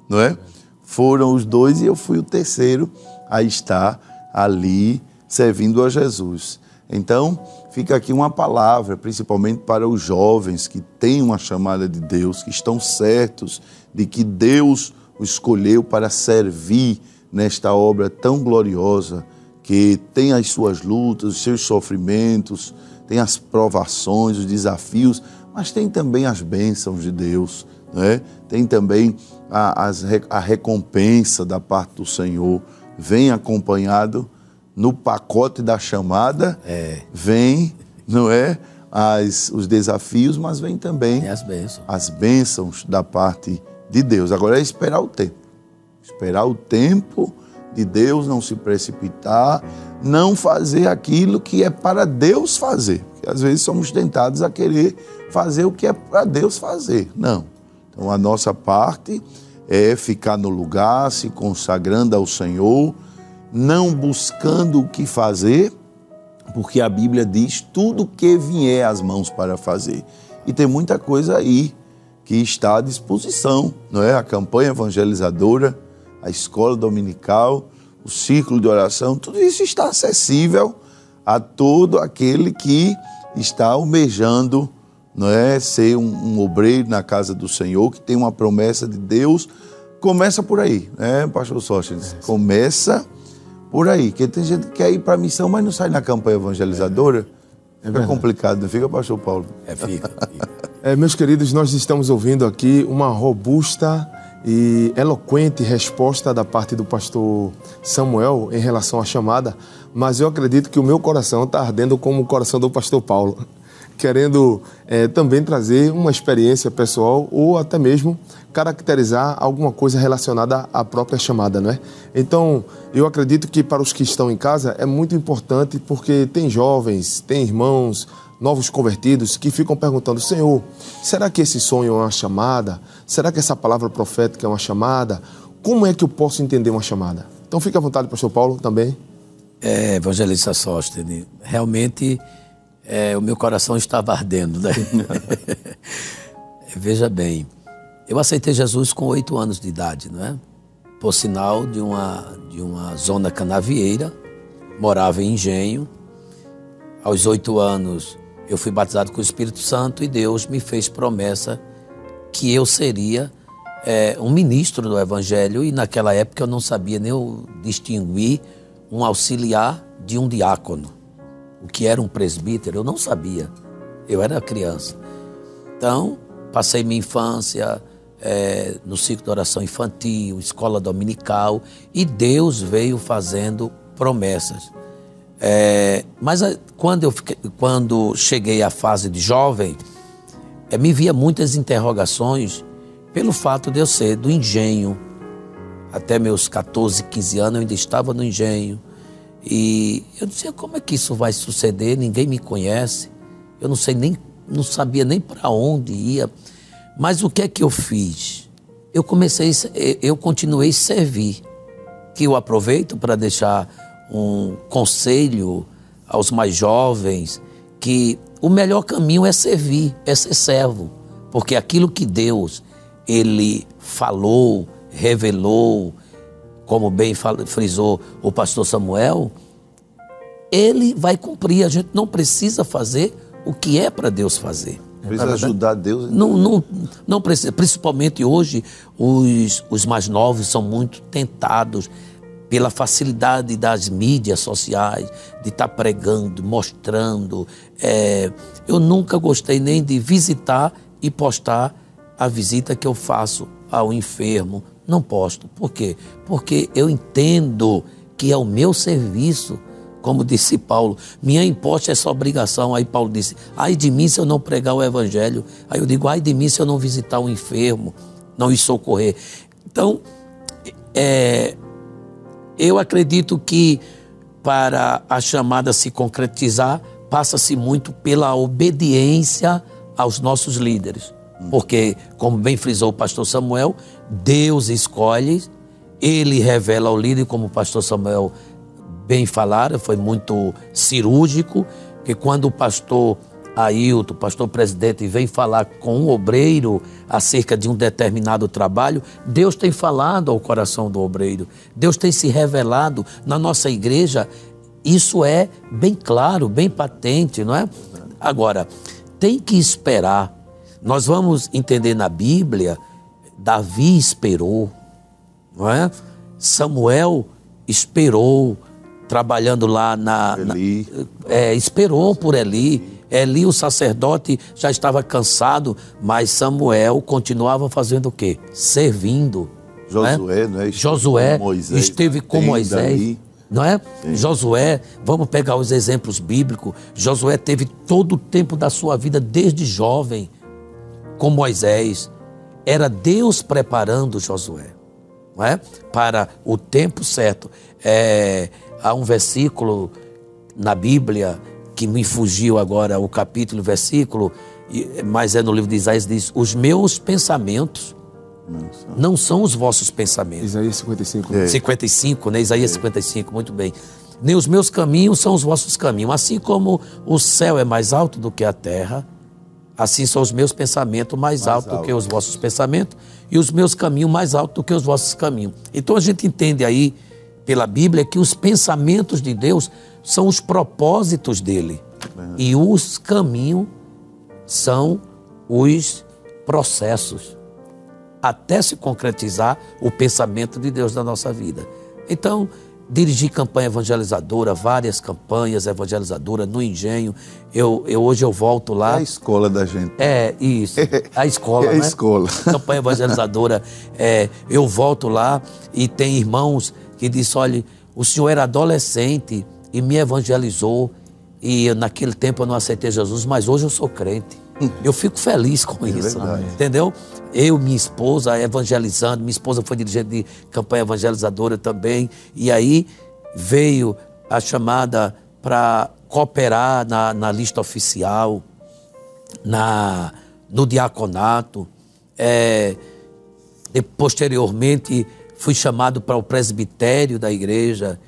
não é? Foram os dois e eu fui o terceiro a estar ali servindo a Jesus. Então, fica aqui uma palavra, principalmente para os jovens que têm uma chamada de Deus, que estão certos de que Deus o escolheu para servir nesta obra tão gloriosa que tem as suas lutas, os seus sofrimentos, tem as provações, os desafios, mas tem também as bênçãos de Deus, né? tem também a, a recompensa da parte do Senhor. Vem acompanhado no pacote da chamada, é. vem, não é? As, os desafios, mas vem também as bênçãos. as bênçãos da parte de Deus. Agora é esperar o tempo. Esperar o tempo de Deus, não se precipitar, não fazer aquilo que é para Deus fazer. Porque às vezes somos tentados a querer fazer o que é para Deus fazer. Não. Então a nossa parte é ficar no lugar, se consagrando ao Senhor, não buscando o que fazer, porque a Bíblia diz tudo que vier às mãos para fazer. E tem muita coisa aí que está à disposição, não é? A campanha evangelizadora, a escola dominical, o círculo de oração, tudo isso está acessível a todo aquele que está almejando não é? Ser um, um obreiro na casa do Senhor, que tem uma promessa de Deus, começa por aí, né, pastor Sóstenes? Começa por aí, que tem gente que quer ir para a missão, mas não sai na campanha evangelizadora. É, fica complicado, não fica, pastor Paulo? É, fica. fica. É, meus queridos, nós estamos ouvindo aqui uma robusta e eloquente resposta da parte do pastor Samuel em relação à chamada, mas eu acredito que o meu coração está ardendo como o coração do pastor Paulo, querendo é, também trazer uma experiência pessoal ou até mesmo caracterizar alguma coisa relacionada à própria chamada, não é? Então, eu acredito que para os que estão em casa é muito importante porque tem jovens, tem irmãos, novos convertidos que ficam perguntando: Senhor, será que esse sonho é uma chamada? Será que essa palavra profética é uma chamada? Como é que eu posso entender uma chamada? Então fique à vontade, pastor Paulo, também. É, evangelista Sóstenes, realmente é, o meu coração estava ardendo. Né? Veja bem, eu aceitei Jesus com oito anos de idade, não é? Por sinal de uma, de uma zona canavieira, morava em Engenho. Aos oito anos, eu fui batizado com o Espírito Santo e Deus me fez promessa que eu seria é, um ministro do Evangelho e naquela época eu não sabia nem distinguir um auxiliar de um diácono. O que era um presbítero, eu não sabia. Eu era criança. Então, passei minha infância é, no ciclo de oração infantil, escola dominical, e Deus veio fazendo promessas. É, mas quando, eu fiquei, quando cheguei à fase de jovem, é, me via muitas interrogações pelo fato de eu ser do engenho. Até meus 14, 15 anos eu ainda estava no engenho. E eu dizia, como é que isso vai suceder? Ninguém me conhece. Eu não sei nem, não sabia nem para onde ia. Mas o que é que eu fiz? Eu comecei, eu continuei a servir. Que eu aproveito para deixar um conselho aos mais jovens que o melhor caminho é servir, é ser servo, porque aquilo que Deus ele falou, revelou, como bem frisou o pastor Samuel, ele vai cumprir. A gente não precisa fazer o que é para Deus fazer. Precisa é ajudar Deus. Então. Não, não, não precisa. Principalmente hoje, os, os mais novos são muito tentados pela facilidade das mídias sociais, de estar tá pregando, mostrando. É, eu nunca gostei nem de visitar e postar a visita que eu faço ao enfermo. Não posto. Por quê? Porque eu entendo que é o meu serviço. Como disse Paulo, minha imposta é sua obrigação. Aí Paulo disse: ai de mim se eu não pregar o evangelho. Aí eu digo: ai de mim se eu não visitar o enfermo, não ir socorrer. Então, é, eu acredito que para a chamada se concretizar, passa-se muito pela obediência aos nossos líderes. Porque, como bem frisou o pastor Samuel, Deus escolhe, ele revela ao líder, como o pastor Samuel bem falara, foi muito cirúrgico, que quando o pastor Ailton, pastor presidente, vem falar com um obreiro acerca de um determinado trabalho, Deus tem falado ao coração do obreiro. Deus tem se revelado na nossa igreja. Isso é bem claro, bem patente, não é? Agora, tem que esperar. Nós vamos entender na Bíblia, Davi esperou, não é? Samuel esperou, trabalhando lá na. na é, esperou por Eli. Eli, o sacerdote, já estava cansado, mas Samuel continuava fazendo o quê? Servindo. Josué, né? né? Josué Moisés, esteve com Moisés. Daí. Não é? Sim. Josué, vamos pegar os exemplos bíblicos. Josué teve todo o tempo da sua vida, desde jovem, com Moisés. Era Deus preparando Josué não é? para o tempo certo. É, há um versículo na Bíblia que me fugiu agora o capítulo, o versículo, mas é no livro de Isaías, diz: Os meus pensamentos não são, não são os vossos pensamentos. Isaías 55. É. 55, né? Isaías é. 55, muito bem. Nem os meus caminhos são os vossos caminhos. Assim como o céu é mais alto do que a terra, assim são os meus pensamentos mais, mais altos alto. do que os vossos pensamentos, e os meus caminhos mais altos do que os vossos caminhos. Então a gente entende aí, pela Bíblia, que os pensamentos de Deus são os propósitos dele. É. E os caminhos são os processos até se concretizar o pensamento de Deus na nossa vida. Então, dirigi campanha evangelizadora, várias campanhas evangelizadoras no engenho. Eu, eu hoje eu volto lá. É a escola da gente. É isso. A escola, é a né? escola. Campanha evangelizadora. É, eu volto lá e tem irmãos que dizem, olha, o senhor era adolescente e me evangelizou e eu, naquele tempo eu não aceitei Jesus, mas hoje eu sou crente. Eu fico feliz com É isso, verdade. entendeu? Eu, minha esposa, evangelizando, minha esposa foi dirigente de campanha evangelizadora também, e aí veio a chamada para cooperar na, na lista oficial, na, no diaconato. É, e posteriormente fui chamado para o presbitério da igreja.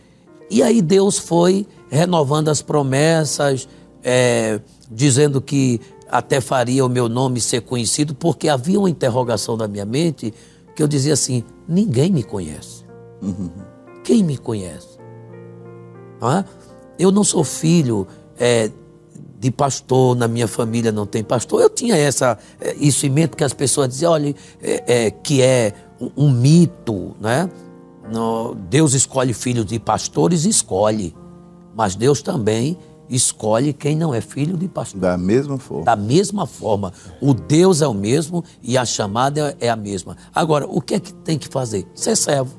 E aí Deus foi renovando as promessas, é, dizendo que até faria o meu nome ser conhecido, porque havia uma interrogação na minha mente que eu dizia assim: ninguém me conhece. Quem me conhece? É? Eu não sou filho é, de pastor, na minha família não tem pastor. Eu tinha essa, é, isso em mente que as pessoas diziam, olha, é, é, que é um, mito, né? Deus escolhe filhos de pastores, escolhe. Mas Deus também escolhe quem não é filho de pastor. Da mesma forma. Da mesma forma, o Deus é o mesmo e a chamada é a mesma. Agora, o que é que tem que fazer? Ser servo.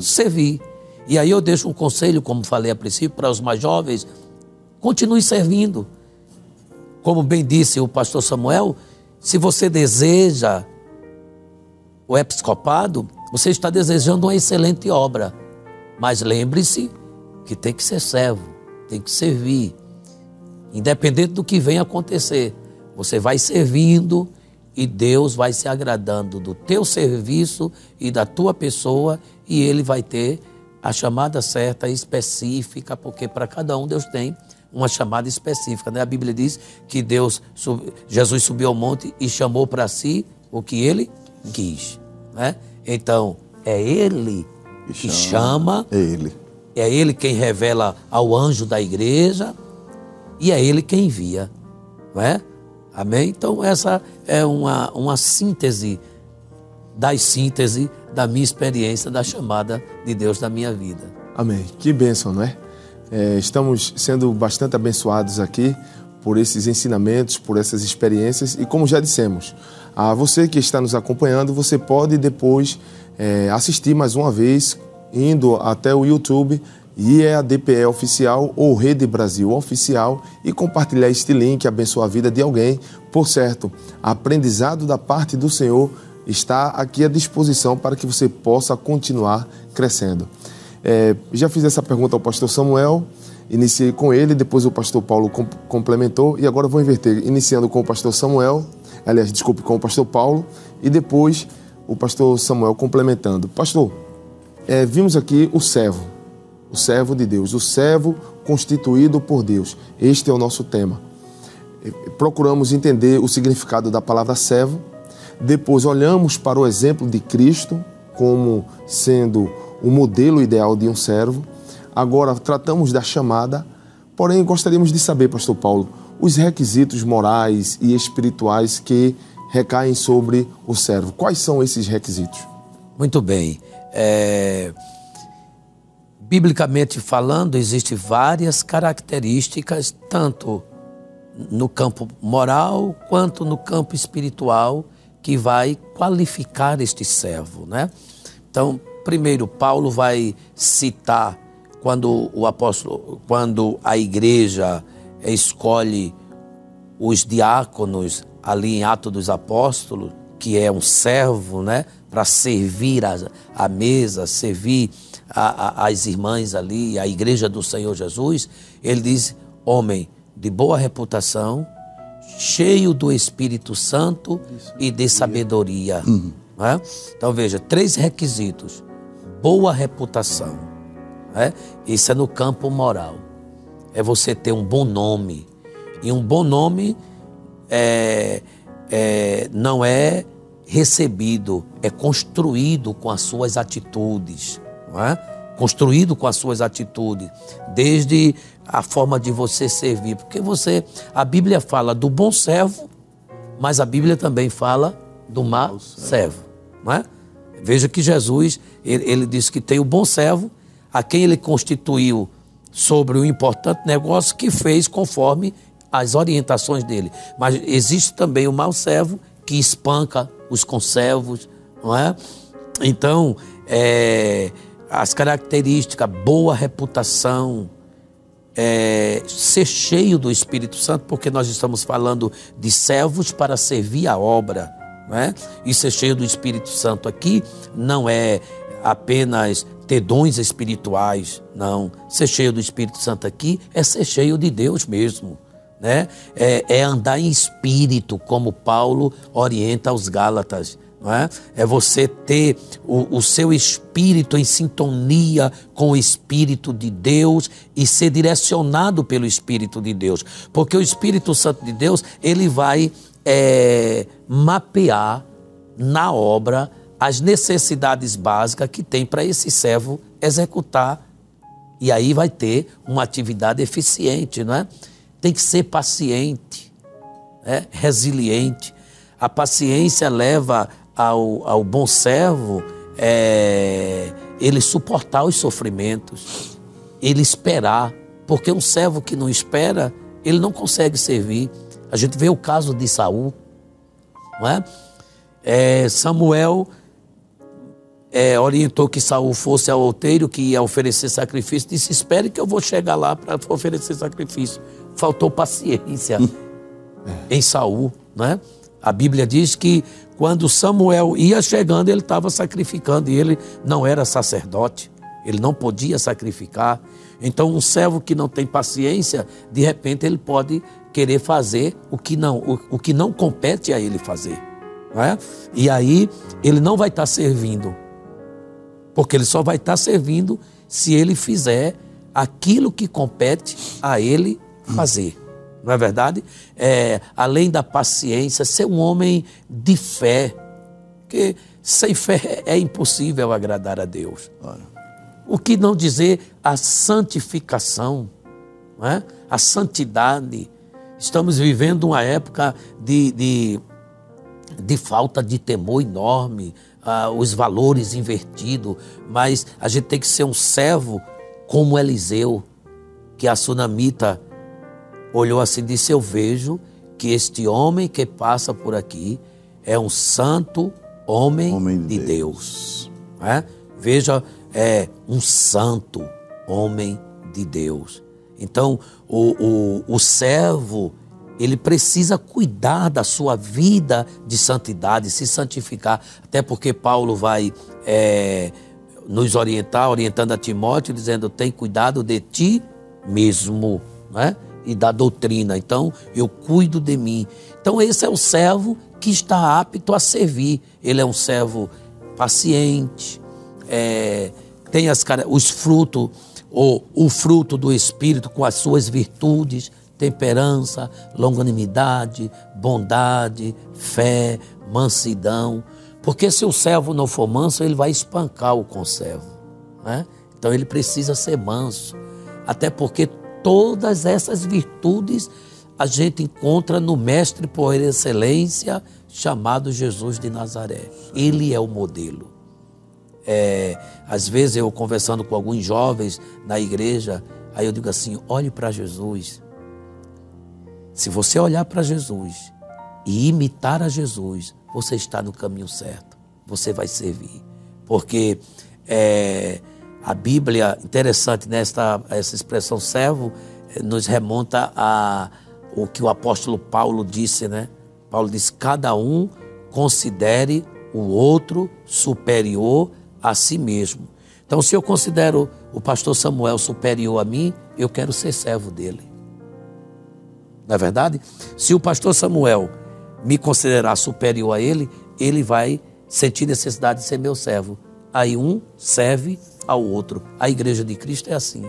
Servir. E aí eu deixo um conselho, como falei a princípio, para os mais jovens: continue servindo. Como bem disse o pastor Samuel, se você deseja o episcopado, você está desejando uma excelente obra. Mas lembre-se que tem que ser servo, tem que servir. Independente do que venha acontecer, você vai servindo e Deus vai se agradando do teu serviço e da tua pessoa e ele vai ter a chamada certa específica, porque para cada um Deus tem uma chamada específica. Né? A Bíblia diz que Deus, Jesus subiu ao monte e chamou para si o que ele quis. Né? Então, é ele que chama, É ele. é ele quem revela ao anjo da igreja e é ele quem envia. Não é? Amém? Então, essa é uma, uma síntese das síntese da minha experiência da chamada de Deus na minha vida. Amém. Que bênção, não é? é? Estamos sendo bastante abençoados aqui por esses ensinamentos, por essas experiências e como já dissemos, a você que está nos acompanhando, você pode depois é, assistir mais uma vez indo até o YouTube IEADPE Oficial ou Rede Brasil Oficial e compartilhar este link, abençoar a vida de alguém. Por certo, aprendizado da parte do Senhor está aqui à disposição para que você possa continuar crescendo. É, já fiz essa pergunta ao pastor Samuel, iniciei com ele, depois o pastor Paulo com, complementou e agora vou inverter, iniciando com o pastor Samuel, aliás, desculpe, com o pastor Paulo e depois o pastor Samuel complementando. Pastor, é, vimos aqui o servo, o servo de Deus, o servo constituído por Deus. Este é o nosso tema. Procuramos entender o significado da palavra servo, depois olhamos para o exemplo de Cristo como sendo o modelo ideal de um servo. Agora tratamos da chamada, porém gostaríamos de saber, pastor Paulo, os requisitos morais e espirituais que recaem sobre o servo. Quais são esses requisitos? Muito bem. É... Biblicamente falando, existem várias características, tanto no campo moral quanto no campo espiritual, que vai qualificar este servo, né? Então, primeiro Paulo vai citar quando o apóstolo, quando a igreja escolhe os diáconos ali em Atos dos Apóstolos, que é um servo, né, para servir a, a, mesa, servir a, a, as irmãs ali, a igreja do Senhor Jesus, ele diz: homem de boa reputação, cheio do Espírito Santo e de sabedoria. Uhum. Né? Então veja, três requisitos: boa reputação, né? isso é no campo moral, é você ter um bom nome e um bom nome é, é, não é recebido, é construído com as suas atitudes. É? construído com as suas atitudes, desde a forma de você servir, porque você, a Bíblia fala do bom servo, mas a Bíblia também fala do mau servo, é? Veja que Jesus, ele, ele disse que tem o bom servo, a quem ele constituiu sobre o importante negócio que fez conforme as orientações dele. Mas existe também o mau servo que espanca os conservos, não é? Então, é, as características, boa reputação, é, ser cheio do Espírito Santo, porque nós estamos falando de servos para servir a obra. Não é? E ser cheio do Espírito Santo aqui não é apenas ter dons espirituais, não. Ser cheio do Espírito Santo aqui é ser cheio de Deus mesmo. Né? É, é andar em espírito, como Paulo orienta aos Gálatas. É? é você ter o, o seu espírito em sintonia com o Espírito de Deus e ser direcionado pelo Espírito de Deus. Porque o Espírito Santo de Deus, ele vai é, mapear na obra as necessidades básicas que tem para esse servo executar. E aí vai ter uma atividade eficiente, não é? Tem que ser paciente, é? resiliente. A paciência leva ao, ao bom servo é, ele suportar os sofrimentos, ele esperar, porque um servo que não espera, ele não consegue servir. A gente vê o caso de Saul, não é? é Samuel é, orientou que Saul fosse ao outeiro que ia oferecer sacrifício, disse: Espere que eu vou chegar lá para oferecer sacrifício. Faltou paciência em Saul, né? A Bíblia diz que quando Samuel ia chegando, ele estava sacrificando e ele não era sacerdote, ele não podia sacrificar. Então, um servo que não tem paciência, de repente ele pode querer fazer o que não, o, o que não compete a ele fazer. Não é? E aí ele não vai estar servindo porque ele só vai estar servindo se ele fizer aquilo que compete a ele fazer. Não é verdade? É, além da paciência, ser um homem de fé. Porque sem fé é impossível agradar a Deus. O que não dizer a santificação, é? a santidade. Estamos vivendo uma época de, de, de falta de temor enorme ah, os valores invertidos, mas a gente tem que ser um servo como Eliseu, que a sunamita olhou assim e disse: Eu vejo que este homem que passa por aqui é um santo homem, homem de Deus. Deus. É? Veja, é um santo homem de Deus. Então, o, o, o servo ele precisa cuidar da sua vida de santidade, se santificar, até porque Paulo vai é, nos orientar, orientando a Timóteo, dizendo: tem cuidado de ti mesmo, né? e da doutrina. Então, eu cuido de mim. Então, esse é o servo que está apto a servir. Ele é um servo paciente, é, tem as, os frutos, ou o fruto do Espírito com as suas virtudes temperança, longanimidade, bondade, fé, mansidão. Porque se o servo não for manso, ele vai espancar o conservo. Né? Então ele precisa ser manso. Até porque todas essas virtudes a gente encontra no Mestre por excelência, chamado Jesus de Nazaré. Ele é o modelo. É, às vezes eu conversando com alguns jovens na igreja, aí eu digo assim: olhe para Jesus. Se você olhar para Jesus e imitar a Jesus, você está no caminho certo. Você vai servir. Porque é, a Bíblia, interessante né, essa expressão servo, é, nos remonta a o que o apóstolo Paulo disse, né? Paulo disse: cada um considere o outro superior a si mesmo. Então, se eu considero o pastor Samuel superior a mim, eu quero ser servo dele. Não é verdade? Se o pastor Samuel me considerar superior a ele, ele vai sentir necessidade de ser meu servo. Aí um serve ao outro. A igreja de Cristo é assim.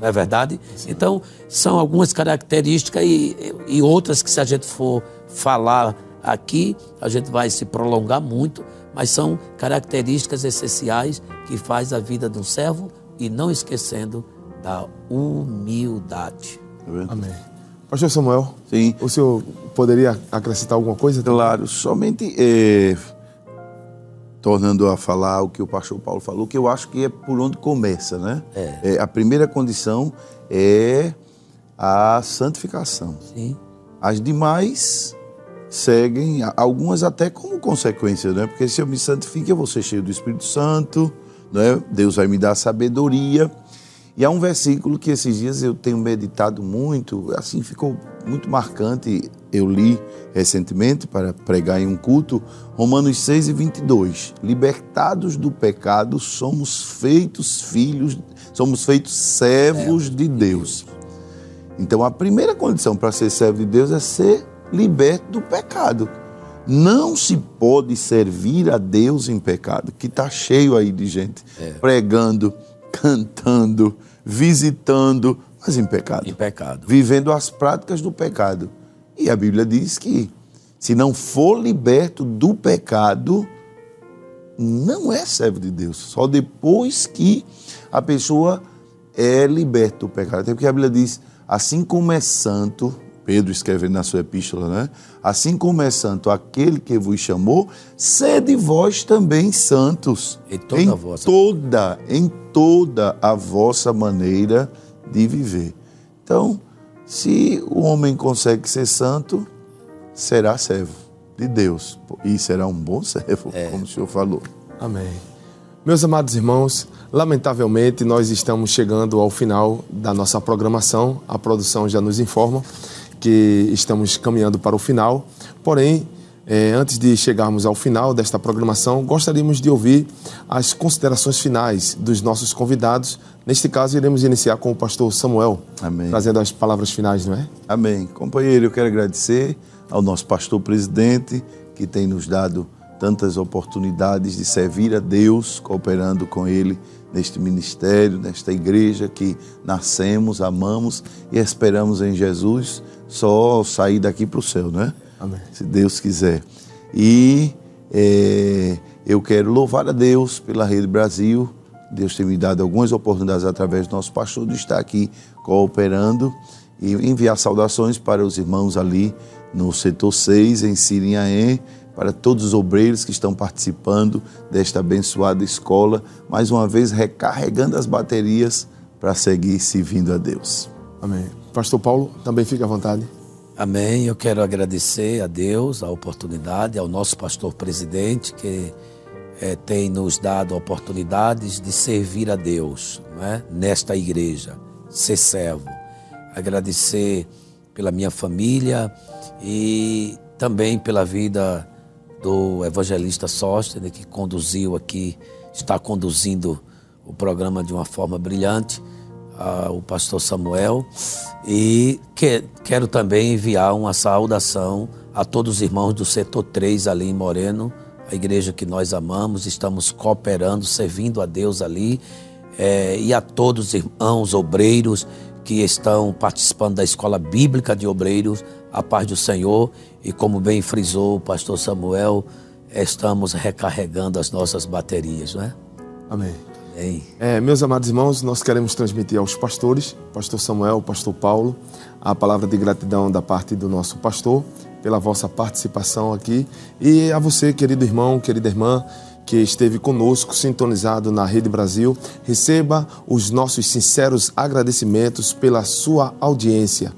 Não é verdade? Então, são algumas características e, e outras que, se a gente for falar aqui, a gente vai se prolongar muito, mas são características essenciais que faz a vida de um servo e não esquecendo da humildade. Amém. Pastor Samuel, Sim. o senhor poderia acrescentar alguma coisa? Claro, somente é, tornando a falar o que o pastor Paulo falou, que eu acho que é por onde começa, né? É. a primeira condição é a santificação. Sim. As demais seguem, algumas até como consequência, né? Porque se eu me santifico, eu vou ser cheio do Espírito Santo, né? Deus vai me dar sabedoria. E há um versículo que esses dias eu tenho meditado muito, assim ficou muito marcante. Eu li recentemente para pregar em um culto, Romanos 6 e 22. Libertados do pecado, somos feitos filhos, somos feitos servos de Deus. Então a primeira condição para ser servo de Deus é ser liberto do pecado. Não se pode servir a Deus em pecado, que está cheio aí de gente pregando, cantando, visitando, mas em pecado. Em pecado. Vivendo as práticas do pecado. E a Bíblia diz que se não for liberto do pecado, não é servo de Deus. Só depois que a pessoa é liberta do pecado. Até porque a Bíblia diz, assim como é santo, Pedro escrevendo na sua epístola, né? Assim como é santo aquele que vos chamou, sede vós também santos. Em toda em toda, em toda a vossa maneira de viver. Então, se o homem consegue ser santo, será servo de Deus e será um bom servo, como o senhor falou. Amém. Meus amados irmãos, lamentavelmente nós estamos chegando ao final da nossa programação. A produção já nos informa que estamos caminhando para o final. Porém, eh, antes de chegarmos ao final desta programação, gostaríamos de ouvir as considerações finais dos nossos convidados. Neste caso, iremos iniciar com o pastor Samuel, Amém. trazendo as palavras finais, não é? Amém. Companheiro, eu quero agradecer ao nosso pastor presidente, que tem nos dado tantas oportunidades de servir a Deus, cooperando com ele neste ministério, nesta igreja que nascemos, amamos e esperamos em Jesus só sair daqui para o céu, né? Amém. Se Deus quiser. E eh, eu quero louvar a Deus pela Rede Brasil. Deus tem me dado algumas oportunidades através do nosso pastor de estar aqui cooperando e enviar saudações para os irmãos ali no setor 6, em Sirinhaém, para todos os obreiros que estão participando desta abençoada escola, mais uma vez recarregando as baterias para seguir servindo a Deus. Amém. Pastor Paulo, também fique à vontade. Amém. Eu quero agradecer a Deus a oportunidade, ao nosso pastor presidente, que eh, tem nos dado oportunidades de servir a Deus né, nesta igreja, ser servo. Agradecer pela minha família e também pela vida do evangelista Sóstenes, que conduziu aqui, está conduzindo o programa de uma forma brilhante o pastor Samuel e que- quero também enviar uma saudação a todos os irmãos do setor 3 ali em Moreno, a igreja que nós amamos, estamos cooperando, servindo a Deus ali eh, e a todos os irmãos obreiros que estão participando da escola bíblica de obreiros, a paz do Senhor e como bem frisou o pastor Samuel, estamos recarregando as nossas baterias, não é? Amém. Amém. É, meus amados irmãos, nós queremos transmitir aos pastores, pastor Samuel, pastor Paulo, a palavra de gratidão da parte do nosso pastor pela vossa participação aqui e a você, querido irmão, querida irmã, que esteve conosco, sintonizado na Rede Brasil, receba os nossos sinceros agradecimentos pela sua audiência.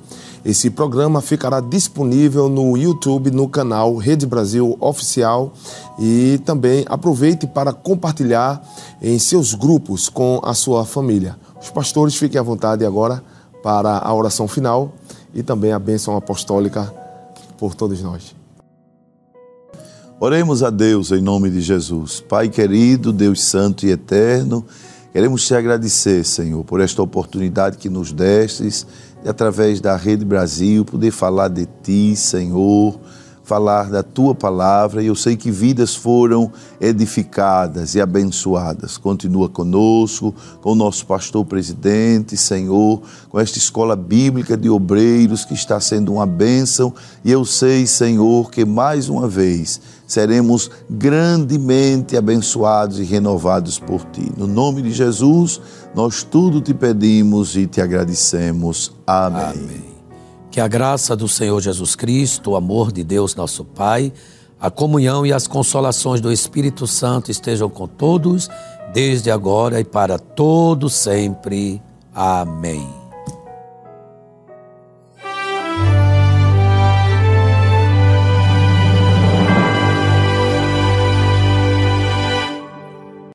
Esse programa ficará disponível no YouTube, no canal Rede Brasil Oficial e também aproveite para compartilhar em seus grupos com a sua família. Os pastores fiquem à vontade agora para a oração final e também a bênção apostólica por todos nós. Oremos a Deus em nome de Jesus. Pai querido, Deus santo e eterno, queremos te agradecer, Senhor, por esta oportunidade que nos destes de, através da Rede Brasil, poder falar de ti, Senhor, falar da tua palavra e eu sei que vidas foram edificadas e abençoadas. Continua conosco, com o nosso pastor presidente, Senhor, com esta escola bíblica de obreiros que está sendo uma bênção e eu sei, Senhor, que mais uma vez seremos grandemente abençoados e renovados por ti. No nome de Jesus, nós tudo te pedimos e te agradecemos. Amém. Amém. Que a graça do Senhor Jesus Cristo, o amor de Deus nosso Pai, a comunhão e as consolações do Espírito Santo estejam com todos, desde agora e para todo sempre. Amém.